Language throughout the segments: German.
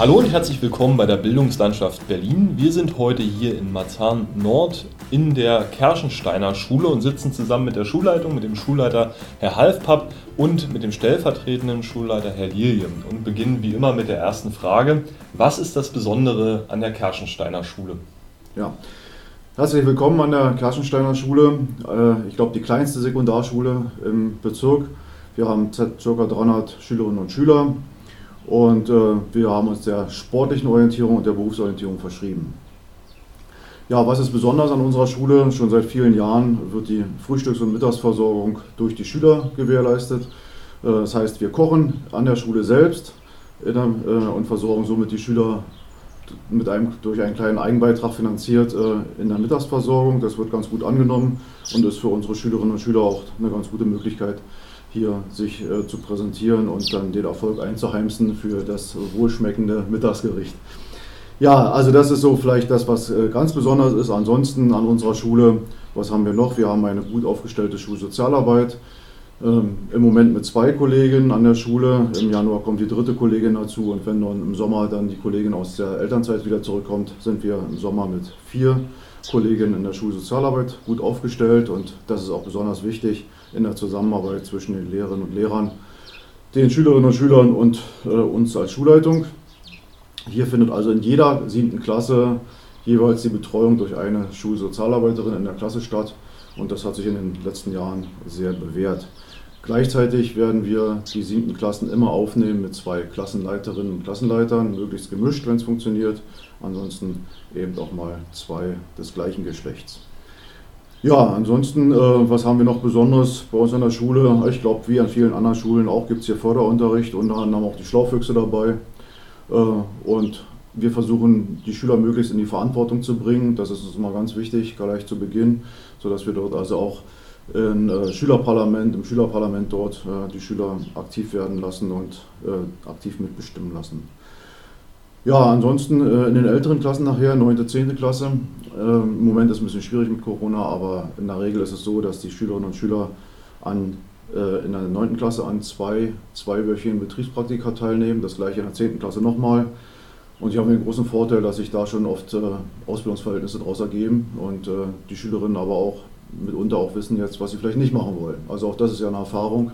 Hallo und herzlich willkommen bei der Bildungslandschaft Berlin. Wir sind heute hier in Marzahn Nord in der Kerschensteiner Schule und sitzen zusammen mit der Schulleitung, mit dem Schulleiter Herr Halfpapp und mit dem stellvertretenden Schulleiter Herr Lilien und beginnen wie immer mit der ersten Frage. Was ist das Besondere an der Kerschensteiner Schule? Ja, herzlich willkommen an der Kerschensteiner Schule. Äh, ich glaube, die kleinste Sekundarschule im Bezirk. Wir haben ca. 300 Schülerinnen und Schüler und äh, wir haben uns der sportlichen Orientierung und der Berufsorientierung verschrieben. Ja, was ist besonders an unserer Schule? Schon seit vielen Jahren wird die Frühstücks- und Mittagsversorgung durch die Schüler gewährleistet. Äh, das heißt, wir kochen an der Schule selbst der, äh, und versorgen somit die Schüler mit einem, durch einen kleinen Eigenbeitrag finanziert äh, in der Mittagsversorgung. Das wird ganz gut angenommen und ist für unsere Schülerinnen und Schüler auch eine ganz gute Möglichkeit, hier sich äh, zu präsentieren und dann den Erfolg einzuheimsen für das wohlschmeckende Mittagsgericht. Ja, also das ist so vielleicht das, was äh, ganz besonders ist. Ansonsten an unserer Schule, was haben wir noch? Wir haben eine gut aufgestellte Schulsozialarbeit. Ähm, Im Moment mit zwei Kolleginnen an der Schule. Im Januar kommt die dritte Kollegin dazu und wenn dann im Sommer dann die Kollegin aus der Elternzeit wieder zurückkommt, sind wir im Sommer mit vier Kolleginnen in der Schulsozialarbeit gut aufgestellt und das ist auch besonders wichtig in der Zusammenarbeit zwischen den Lehrerinnen und Lehrern, den Schülerinnen und Schülern und äh, uns als Schulleitung. Hier findet also in jeder siebten Klasse jeweils die Betreuung durch eine Schulsozialarbeiterin in der Klasse statt und das hat sich in den letzten Jahren sehr bewährt. Gleichzeitig werden wir die siebten Klassen immer aufnehmen mit zwei Klassenleiterinnen und Klassenleitern, möglichst gemischt, wenn es funktioniert. Ansonsten eben auch mal zwei des gleichen Geschlechts. Ja, ansonsten, äh, was haben wir noch Besonderes bei uns an der Schule? Ich glaube, wie an vielen anderen Schulen auch gibt es hier Förderunterricht, unter anderem auch die Schlaufüchse dabei. Äh, und wir versuchen, die Schüler möglichst in die Verantwortung zu bringen. Das ist uns mal ganz wichtig, gleich zu Beginn, sodass wir dort also auch im äh, Schülerparlament, im Schülerparlament dort äh, die Schüler aktiv werden lassen und äh, aktiv mitbestimmen lassen. Ja, ansonsten in den älteren Klassen nachher, 9., 10. Klasse, im Moment ist es ein bisschen schwierig mit Corona, aber in der Regel ist es so, dass die Schülerinnen und Schüler an, in der 9. Klasse an zwei zweiwöchigen Betriebspraktika teilnehmen, das gleiche in der 10. Klasse nochmal. Und ich habe den großen Vorteil, dass sich da schon oft Ausbildungsverhältnisse daraus ergeben und die Schülerinnen aber auch mitunter auch wissen jetzt, was sie vielleicht nicht machen wollen. Also auch das ist ja eine Erfahrung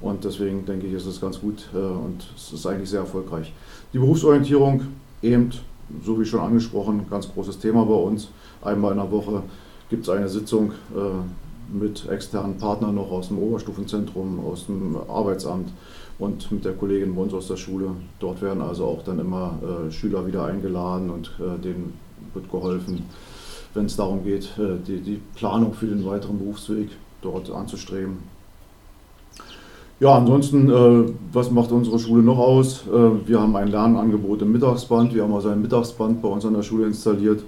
und deswegen denke ich, ist es ganz gut äh, und es ist eigentlich sehr erfolgreich. Die Berufsorientierung eben, so wie schon angesprochen, ganz großes Thema bei uns. Einmal in der Woche gibt es eine Sitzung äh, mit externen Partnern noch aus dem Oberstufenzentrum, aus dem Arbeitsamt und mit der Kollegin bei uns aus der Schule. Dort werden also auch dann immer äh, Schüler wieder eingeladen und denen wird geholfen wenn es darum geht, die, die Planung für den weiteren Berufsweg dort anzustreben. Ja, ansonsten, äh, was macht unsere Schule noch aus? Äh, wir haben ein Lernangebot im Mittagsband. Wir haben also ein Mittagsband bei uns an der Schule installiert,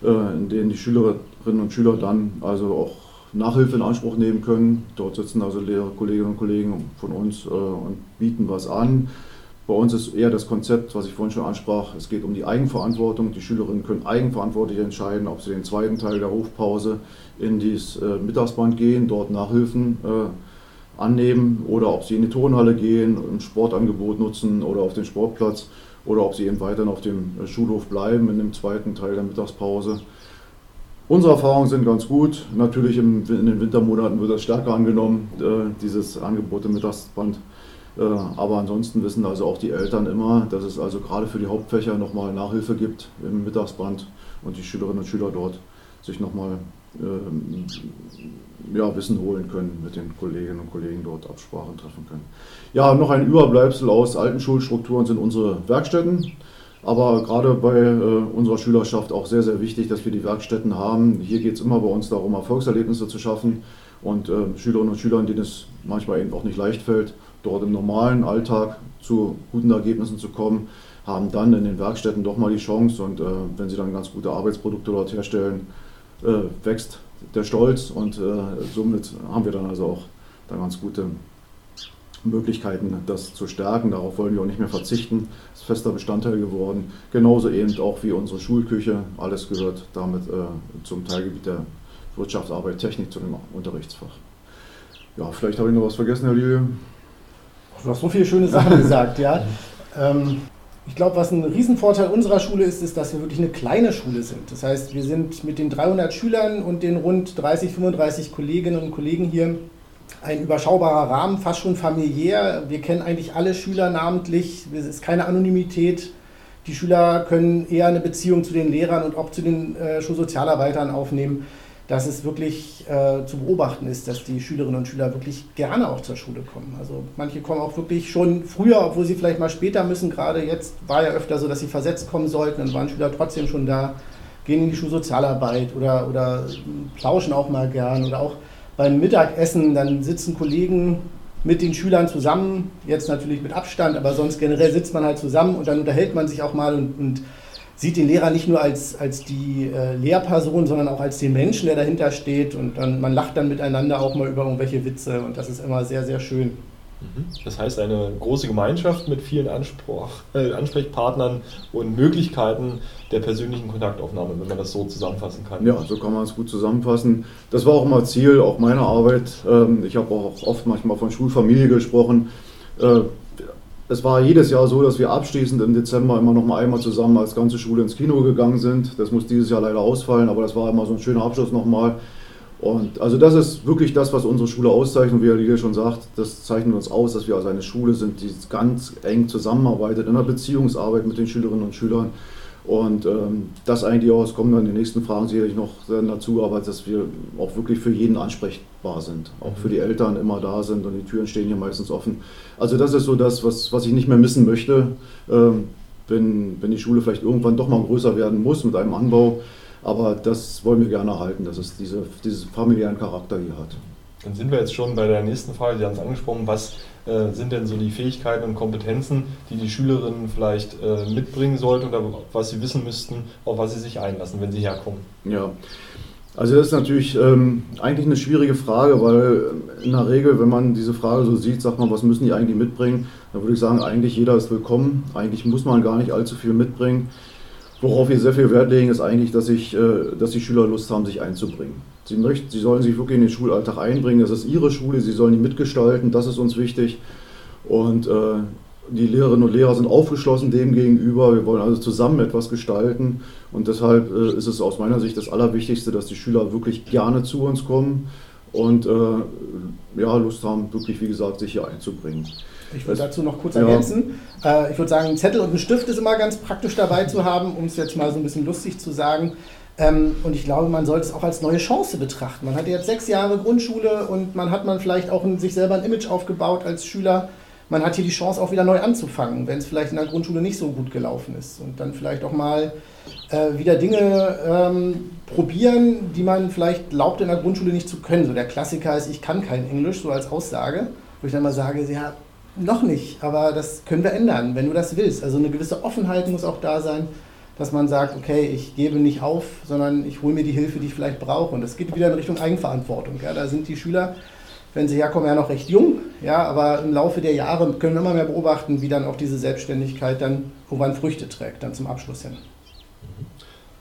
in dem die Schülerinnen und Schüler dann also auch Nachhilfe in Anspruch nehmen können. Dort sitzen also Lehrer, Kolleginnen und Kollegen von uns und bieten was an. Bei uns ist eher das Konzept, was ich vorhin schon ansprach, es geht um die Eigenverantwortung. Die Schülerinnen können eigenverantwortlich entscheiden, ob sie den zweiten Teil der Hofpause in das äh, Mittagsband gehen, dort Nachhilfen äh, annehmen oder ob sie in die Turnhalle gehen, ein Sportangebot nutzen oder auf den Sportplatz oder ob sie eben weiterhin auf dem Schulhof bleiben in dem zweiten Teil der Mittagspause. Unsere Erfahrungen sind ganz gut. Natürlich in den Wintermonaten wird das stärker angenommen, äh, dieses Angebot im Mittagsband. Äh, aber ansonsten wissen also auch die Eltern immer, dass es also gerade für die Hauptfächer nochmal Nachhilfe gibt im Mittagsband und die Schülerinnen und Schüler dort sich nochmal äh, ja, Wissen holen können, mit den Kolleginnen und Kollegen dort Absprachen treffen können. Ja, noch ein Überbleibsel aus alten Schulstrukturen sind unsere Werkstätten. Aber gerade bei äh, unserer Schülerschaft auch sehr, sehr wichtig, dass wir die Werkstätten haben. Hier geht es immer bei uns darum, Erfolgserlebnisse zu schaffen und äh, Schülerinnen und Schülern, denen es manchmal eben auch nicht leicht fällt, dort im normalen Alltag zu guten Ergebnissen zu kommen, haben dann in den Werkstätten doch mal die Chance und äh, wenn sie dann ganz gute Arbeitsprodukte dort herstellen, äh, wächst der Stolz und äh, somit haben wir dann also auch dann ganz gute Möglichkeiten, das zu stärken. Darauf wollen wir auch nicht mehr verzichten. Das ist fester Bestandteil geworden. Genauso eben auch wie unsere Schulküche. Alles gehört damit äh, zum Teilgebiet der Wirtschaftsarbeit, Technik zu dem Unterrichtsfach. Ja, vielleicht habe ich noch was vergessen, Herr Lilie. Du hast so viele schöne Sachen gesagt, ja. Ähm, Ich glaube, was ein Riesenvorteil unserer Schule ist, ist, dass wir wirklich eine kleine Schule sind. Das heißt, wir sind mit den 300 Schülern und den rund 30, 35 Kolleginnen und Kollegen hier ein überschaubarer Rahmen, fast schon familiär. Wir kennen eigentlich alle Schüler namentlich. Es ist keine Anonymität. Die Schüler können eher eine Beziehung zu den Lehrern und auch zu den äh, Schulsozialarbeitern aufnehmen dass es wirklich äh, zu beobachten ist, dass die Schülerinnen und Schüler wirklich gerne auch zur Schule kommen. Also manche kommen auch wirklich schon früher, obwohl sie vielleicht mal später müssen. Gerade jetzt war ja öfter so, dass sie versetzt kommen sollten, dann waren Schüler trotzdem schon da, gehen in die Schulsozialarbeit oder, oder plauschen auch mal gern oder auch beim Mittagessen, dann sitzen Kollegen mit den Schülern zusammen, jetzt natürlich mit Abstand, aber sonst generell sitzt man halt zusammen und dann unterhält man sich auch mal und, und sieht den Lehrer nicht nur als, als die äh, Lehrperson, sondern auch als den Menschen, der dahinter steht. Und dann, man lacht dann miteinander auch mal über irgendwelche Witze und das ist immer sehr, sehr schön. Mhm. Das heißt, eine große Gemeinschaft mit vielen Anspruch, äh, Ansprechpartnern und Möglichkeiten der persönlichen Kontaktaufnahme, wenn man das so zusammenfassen kann. Ja, so kann man es gut zusammenfassen. Das war auch immer Ziel auch meiner Arbeit. Ähm, ich habe auch oft manchmal von Schulfamilie gesprochen. Äh, es war jedes Jahr so, dass wir abschließend im Dezember immer noch mal einmal zusammen als ganze Schule ins Kino gegangen sind. Das muss dieses Jahr leider ausfallen, aber das war immer so ein schöner Abschluss nochmal. Und also das ist wirklich das, was unsere Schule auszeichnet, wie Lilia schon sagt. Das zeichnet uns aus, dass wir also eine Schule sind, die ganz eng zusammenarbeitet in der Beziehungsarbeit mit den Schülerinnen und Schülern. Und ähm, das eigentlich auch, es kommen dann die nächsten Fragen sicherlich noch dazu, aber dass wir auch wirklich für jeden ansprechbar sind, auch für die Eltern immer da sind und die Türen stehen hier meistens offen. Also das ist so das, was, was ich nicht mehr missen möchte, ähm, wenn, wenn die Schule vielleicht irgendwann doch mal größer werden muss mit einem Anbau. Aber das wollen wir gerne erhalten, dass es diese, diesen familiären Charakter hier hat. Dann sind wir jetzt schon bei der nächsten Frage. Sie haben es angesprochen. Was äh, sind denn so die Fähigkeiten und Kompetenzen, die die Schülerinnen vielleicht äh, mitbringen sollten oder was sie wissen müssten, auf was sie sich einlassen, wenn sie herkommen? Ja. Also das ist natürlich ähm, eigentlich eine schwierige Frage, weil in der Regel, wenn man diese Frage so sieht, sagt man, was müssen die eigentlich mitbringen? Da würde ich sagen, eigentlich jeder ist willkommen. Eigentlich muss man gar nicht allzu viel mitbringen. Worauf wir sehr viel Wert legen, ist eigentlich, dass, ich, äh, dass die Schüler Lust haben, sich einzubringen. Sie, möchten, sie sollen sich wirklich in den Schulalltag einbringen. Das ist ihre Schule, sie sollen die mitgestalten, das ist uns wichtig. Und äh, die Lehrerinnen und Lehrer sind aufgeschlossen dem gegenüber. Wir wollen also zusammen etwas gestalten. Und deshalb äh, ist es aus meiner Sicht das Allerwichtigste, dass die Schüler wirklich gerne zu uns kommen und äh, ja, Lust haben, wirklich, wie gesagt, sich hier einzubringen. Ich würde dazu noch kurz ergänzen. Äh, ich würde sagen, ein Zettel und ein Stift ist immer ganz praktisch dabei zu haben, um es jetzt mal so ein bisschen lustig zu sagen. Ähm, und ich glaube, man sollte es auch als neue Chance betrachten. Man hat jetzt sechs Jahre Grundschule und man hat man vielleicht auch sich selber ein Image aufgebaut als Schüler. Man hat hier die Chance auch wieder neu anzufangen, wenn es vielleicht in der Grundschule nicht so gut gelaufen ist. Und dann vielleicht auch mal äh, wieder Dinge ähm, probieren, die man vielleicht glaubt in der Grundschule nicht zu können. So der Klassiker ist, ich kann kein Englisch, so als Aussage. Wo ich dann mal sage, ja, noch nicht, aber das können wir ändern, wenn du das willst. Also eine gewisse Offenheit muss auch da sein, dass man sagt, okay, ich gebe nicht auf, sondern ich hole mir die Hilfe, die ich vielleicht brauche. Und das geht wieder in Richtung Eigenverantwortung. Ja. Da sind die Schüler, wenn sie herkommen, ja noch recht jung, ja, aber im Laufe der Jahre können wir immer mehr beobachten, wie dann auch diese Selbstständigkeit dann irgendwann Früchte trägt, dann zum Abschluss hin.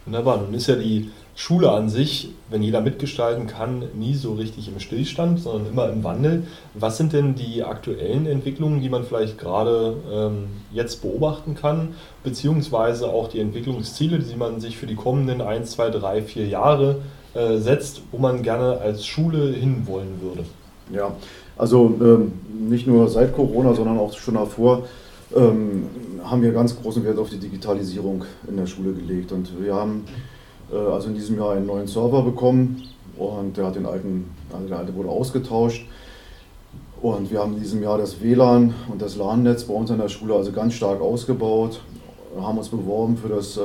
Wunderbar, nun ist ja die Schule an sich, wenn jeder mitgestalten kann, nie so richtig im Stillstand, sondern immer im Wandel. Was sind denn die aktuellen Entwicklungen, die man vielleicht gerade ähm, jetzt beobachten kann, beziehungsweise auch die Entwicklungsziele, die man sich für die kommenden 1, 2, 3, 4 Jahre äh, setzt, wo man gerne als Schule hinwollen würde? Ja, also ähm, nicht nur seit Corona, sondern auch schon davor ähm, haben wir ganz großen Wert auf die Digitalisierung in der Schule gelegt. Und wir haben also in diesem Jahr einen neuen Server bekommen und der hat den alten, also der alte wurde ausgetauscht. Und wir haben in diesem Jahr das WLAN und das LAN-Netz bei uns an der Schule also ganz stark ausgebaut, haben uns beworben für das äh,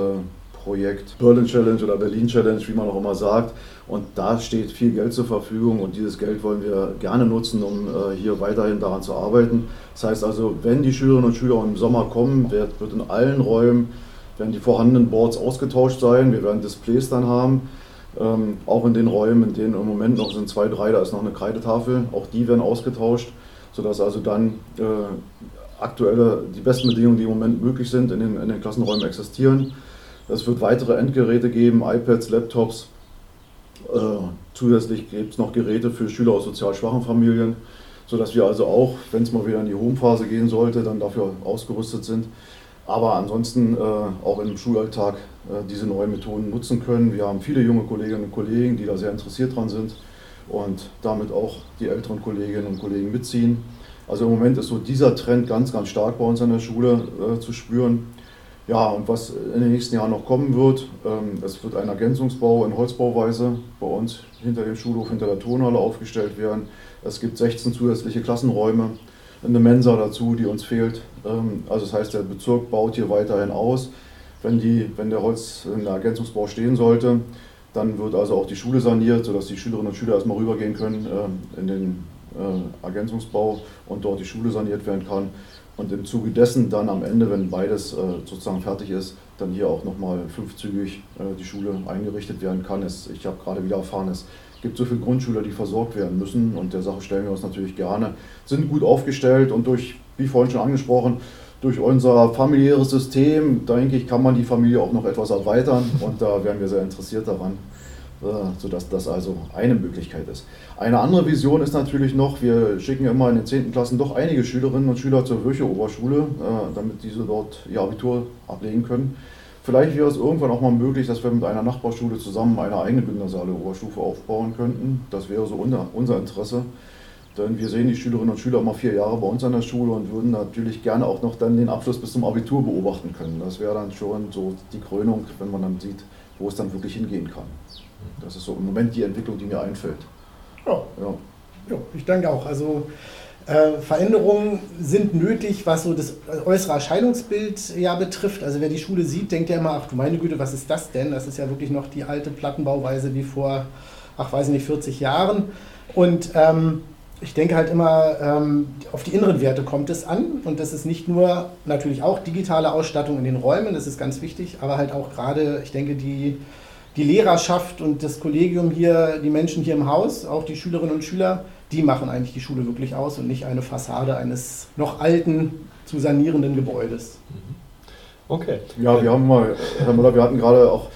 Projekt Berlin Challenge oder Berlin Challenge, wie man auch immer sagt. Und da steht viel Geld zur Verfügung und dieses Geld wollen wir gerne nutzen, um äh, hier weiterhin daran zu arbeiten. Das heißt also, wenn die Schülerinnen und Schüler im Sommer kommen, wird, wird in allen Räumen werden die vorhandenen Boards ausgetauscht sein. Wir werden Displays dann haben. Ähm, auch in den Räumen, in denen im Moment noch sind zwei, drei, da ist noch eine Kreidetafel. Auch die werden ausgetauscht, sodass also dann äh, aktuelle, die besten Bedingungen, die im Moment möglich sind, in den, in den Klassenräumen existieren. Es wird weitere Endgeräte geben, iPads, Laptops. Äh, zusätzlich gibt es noch Geräte für Schüler aus sozial schwachen Familien, sodass wir also auch, wenn es mal wieder in die Home-Phase gehen sollte, dann dafür ausgerüstet sind. Aber ansonsten äh, auch im Schulalltag äh, diese neuen Methoden nutzen können. Wir haben viele junge Kolleginnen und Kollegen, die da sehr interessiert dran sind und damit auch die älteren Kolleginnen und Kollegen mitziehen. Also im Moment ist so dieser Trend ganz, ganz stark bei uns an der Schule äh, zu spüren. Ja, und was in den nächsten Jahren noch kommen wird, ähm, es wird ein Ergänzungsbau in Holzbauweise bei uns hinter dem Schulhof, hinter der Turnhalle aufgestellt werden. Es gibt 16 zusätzliche Klassenräume, eine Mensa dazu, die uns fehlt. Ähm, also das heißt, der Bezirk baut hier weiterhin aus. Wenn, die, wenn der Holz in der Ergänzungsbau stehen sollte, dann wird also auch die Schule saniert, sodass die Schülerinnen und Schüler erstmal rübergehen können äh, in den äh, Ergänzungsbau und dort die Schule saniert werden kann. Und im Zuge dessen dann am Ende, wenn beides äh, sozusagen fertig ist, dann hier auch nochmal fünfzügig die Schule eingerichtet werden kann. Ich habe gerade wieder erfahren, es gibt so viele Grundschüler, die versorgt werden müssen und der Sache stellen wir uns natürlich gerne, sind gut aufgestellt und durch, wie vorhin schon angesprochen, durch unser familiäres System, denke ich, kann man die Familie auch noch etwas erweitern und da wären wir sehr interessiert daran, äh, sodass das also eine Möglichkeit ist. Eine andere Vision ist natürlich noch, wir schicken immer in den 10. Klassen doch einige Schülerinnen und Schüler zur Würche Oberschule, äh, damit diese dort ihr Abitur ablegen können. Vielleicht wäre es irgendwann auch mal möglich, dass wir mit einer Nachbarschule zusammen eine eigene gymnasiale Oberstufe aufbauen könnten. Das wäre so unser Interesse. Denn wir sehen die Schülerinnen und Schüler immer vier Jahre bei uns an der Schule und würden natürlich gerne auch noch dann den Abschluss bis zum Abitur beobachten können. Das wäre dann schon so die Krönung, wenn man dann sieht, wo es dann wirklich hingehen kann. Das ist so im Moment die Entwicklung, die mir einfällt. Ja, ja. ja ich denke auch. Also äh, Veränderungen sind nötig, was so das äußere Erscheinungsbild ja betrifft. Also wer die Schule sieht, denkt ja immer, ach du meine Güte, was ist das denn? Das ist ja wirklich noch die alte Plattenbauweise wie vor, ach weiß ich nicht, 40 Jahren. Und ähm, ich denke halt immer, ähm, auf die inneren Werte kommt es an. Und das ist nicht nur natürlich auch digitale Ausstattung in den Räumen, das ist ganz wichtig, aber halt auch gerade, ich denke, die, die Lehrerschaft und das Kollegium hier, die Menschen hier im Haus, auch die Schülerinnen und Schüler, die machen eigentlich die Schule wirklich aus und nicht eine Fassade eines noch alten, zu sanierenden Gebäudes. Mhm. Okay. Ja, wir haben mal, Herr Müller, wir hatten gerade auch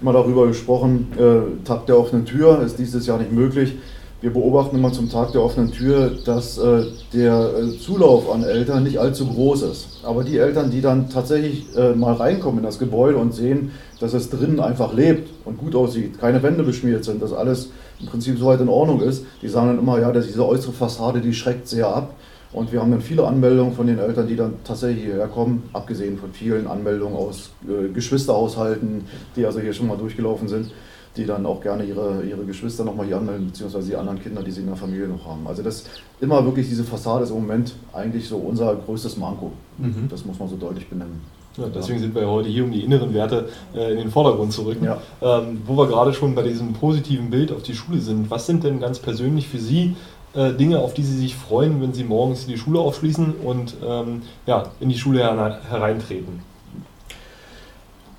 mal darüber gesprochen, äh, Tag der offenen Tür ist dieses Jahr nicht möglich. Wir beobachten immer zum Tag der offenen Tür, dass äh, der äh, Zulauf an Eltern nicht allzu groß ist. Aber die Eltern, die dann tatsächlich äh, mal reinkommen in das Gebäude und sehen, dass es drinnen einfach lebt und gut aussieht, keine Wände beschmiert sind, dass alles im Prinzip soweit in Ordnung ist, die sagen dann immer, ja, dass diese äußere Fassade, die schreckt sehr ab. Und wir haben dann viele Anmeldungen von den Eltern, die dann tatsächlich hierher kommen, abgesehen von vielen Anmeldungen aus äh, Geschwisterhaushalten, die also hier schon mal durchgelaufen sind die dann auch gerne ihre, ihre Geschwister nochmal hier anmelden, beziehungsweise die anderen Kinder, die sie in der Familie noch haben. Also das immer wirklich diese Fassade ist im Moment eigentlich so unser größtes Manko. Mhm. Das muss man so deutlich benennen. Ja, deswegen sind wir heute hier, um die inneren Werte äh, in den Vordergrund zu rücken. Ja. Ähm, wo wir gerade schon bei diesem positiven Bild auf die Schule sind, was sind denn ganz persönlich für Sie äh, Dinge, auf die Sie sich freuen, wenn Sie morgens die Schule aufschließen und ähm, ja, in die Schule hereintreten?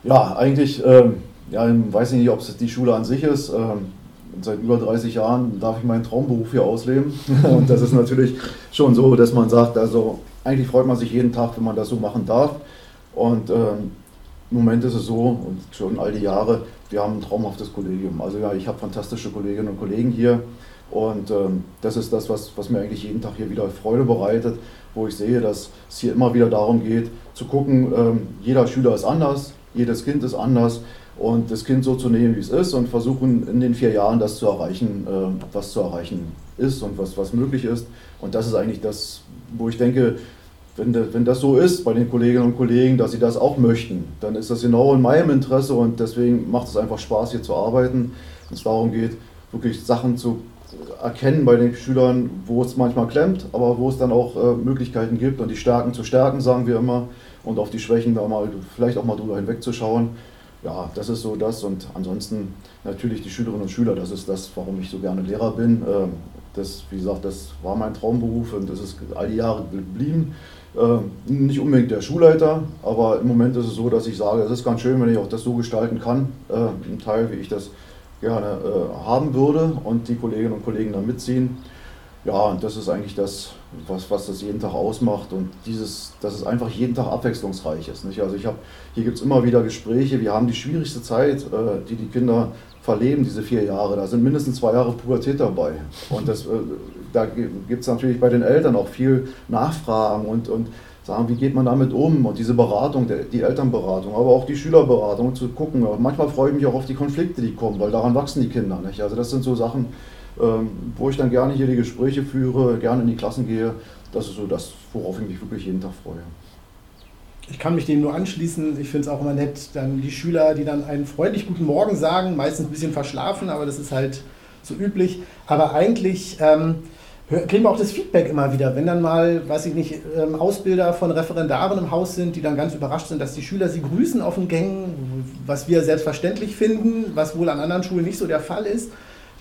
Ja, eigentlich ähm, ja, ich weiß nicht, ob es die Schule an sich ist. Ähm, seit über 30 Jahren darf ich meinen Traumberuf hier ausleben. Und das ist natürlich schon so, dass man sagt, also eigentlich freut man sich jeden Tag, wenn man das so machen darf. Und ähm, im Moment ist es so, und schon all die Jahre, wir haben ein traumhaftes Kollegium. Also ja, ich habe fantastische Kolleginnen und Kollegen hier. Und ähm, das ist das, was, was mir eigentlich jeden Tag hier wieder Freude bereitet, wo ich sehe, dass es hier immer wieder darum geht, zu gucken, ähm, jeder Schüler ist anders, jedes Kind ist anders und das Kind so zu nehmen, wie es ist und versuchen in den vier Jahren das zu erreichen, äh, was zu erreichen ist und was, was möglich ist. Und das ist eigentlich das, wo ich denke, wenn, wenn das so ist bei den Kolleginnen und Kollegen, dass sie das auch möchten, dann ist das genau in meinem Interesse und deswegen macht es einfach Spaß, hier zu arbeiten. Wenn es darum geht, wirklich Sachen zu erkennen bei den Schülern, wo es manchmal klemmt, aber wo es dann auch äh, Möglichkeiten gibt und die Stärken zu stärken, sagen wir immer, und auf die Schwächen da mal vielleicht auch mal drüber hinwegzuschauen ja, das ist so das. Und ansonsten natürlich die Schülerinnen und Schüler, das ist das, warum ich so gerne Lehrer bin. Ähm, das, wie gesagt, das war mein Traumberuf und das ist all die Jahre geblieben. Ähm, nicht unbedingt der Schulleiter, aber im Moment ist es so, dass ich sage, es ist ganz schön, wenn ich auch das so gestalten kann, äh, ein Teil, wie ich das gerne äh, haben würde und die Kolleginnen und Kollegen da mitziehen. Ja, und das ist eigentlich das, was, was das jeden Tag ausmacht und dieses, dass es einfach jeden Tag abwechslungsreich ist. Nicht? Also ich habe, hier gibt es immer wieder Gespräche, wir haben die schwierigste Zeit, äh, die die Kinder verleben, diese vier Jahre. Da sind mindestens zwei Jahre Pubertät dabei. Und das, äh, da gibt es natürlich bei den Eltern auch viel Nachfragen und, und sagen, wie geht man damit um und diese Beratung, die Elternberatung, aber auch die Schülerberatung zu gucken. Manchmal freue ich mich auch auf die Konflikte, die kommen, weil daran wachsen die Kinder. Nicht? Also das sind so Sachen, wo ich dann gerne hier die Gespräche führe, gerne in die Klassen gehe. Das ist so das, worauf ich mich wirklich jeden Tag freue. Ich kann mich dem nur anschließen. Ich finde es auch immer nett, dann die Schüler, die dann einen freundlich guten Morgen sagen, meistens ein bisschen verschlafen, aber das ist halt so üblich. Aber eigentlich ähm, kriegen wir auch das Feedback immer wieder, wenn dann mal, weiß ich nicht, ähm, Ausbilder von Referendaren im Haus sind, die dann ganz überrascht sind, dass die Schüler sie grüßen auf den Gängen, was wir selbstverständlich finden, was wohl an anderen Schulen nicht so der Fall ist.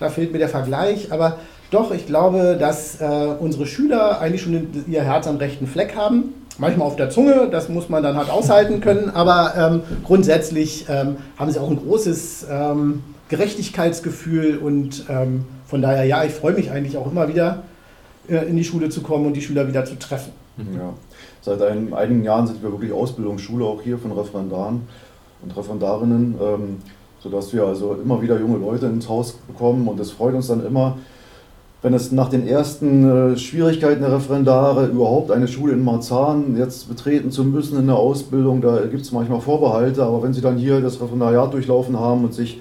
Da fehlt mir der Vergleich, aber doch, ich glaube, dass äh, unsere Schüler eigentlich schon ihr Herz am rechten Fleck haben. Manchmal auf der Zunge, das muss man dann halt aushalten können, aber ähm, grundsätzlich ähm, haben sie auch ein großes ähm, Gerechtigkeitsgefühl und ähm, von daher, ja, ich freue mich eigentlich auch immer wieder, äh, in die Schule zu kommen und die Schüler wieder zu treffen. Mhm. Ja. Seit ein, einigen Jahren sind wir wirklich Ausbildungsschule auch hier von Referendaren und Referendarinnen, ähm, sodass wir also immer wieder junge Leute ins Haus bekommen und es freut uns dann immer, wenn es nach den ersten äh, Schwierigkeiten der Referendare überhaupt eine Schule in Marzahn jetzt betreten zu müssen in der Ausbildung, da gibt es manchmal Vorbehalte, aber wenn sie dann hier das Referendariat durchlaufen haben und sich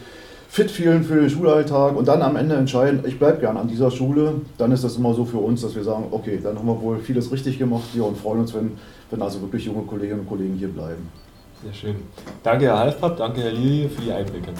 fit fühlen für den Schulalltag und dann am Ende entscheiden, ich bleibe gern an dieser Schule, dann ist das immer so für uns, dass wir sagen, okay, dann haben wir wohl vieles richtig gemacht hier und freuen uns, wenn, wenn also wirklich junge Kolleginnen und Kollegen hier bleiben. Sehr schön. Danke, Herr Halfpapp, danke, Herr Lilie, für die Einblicke.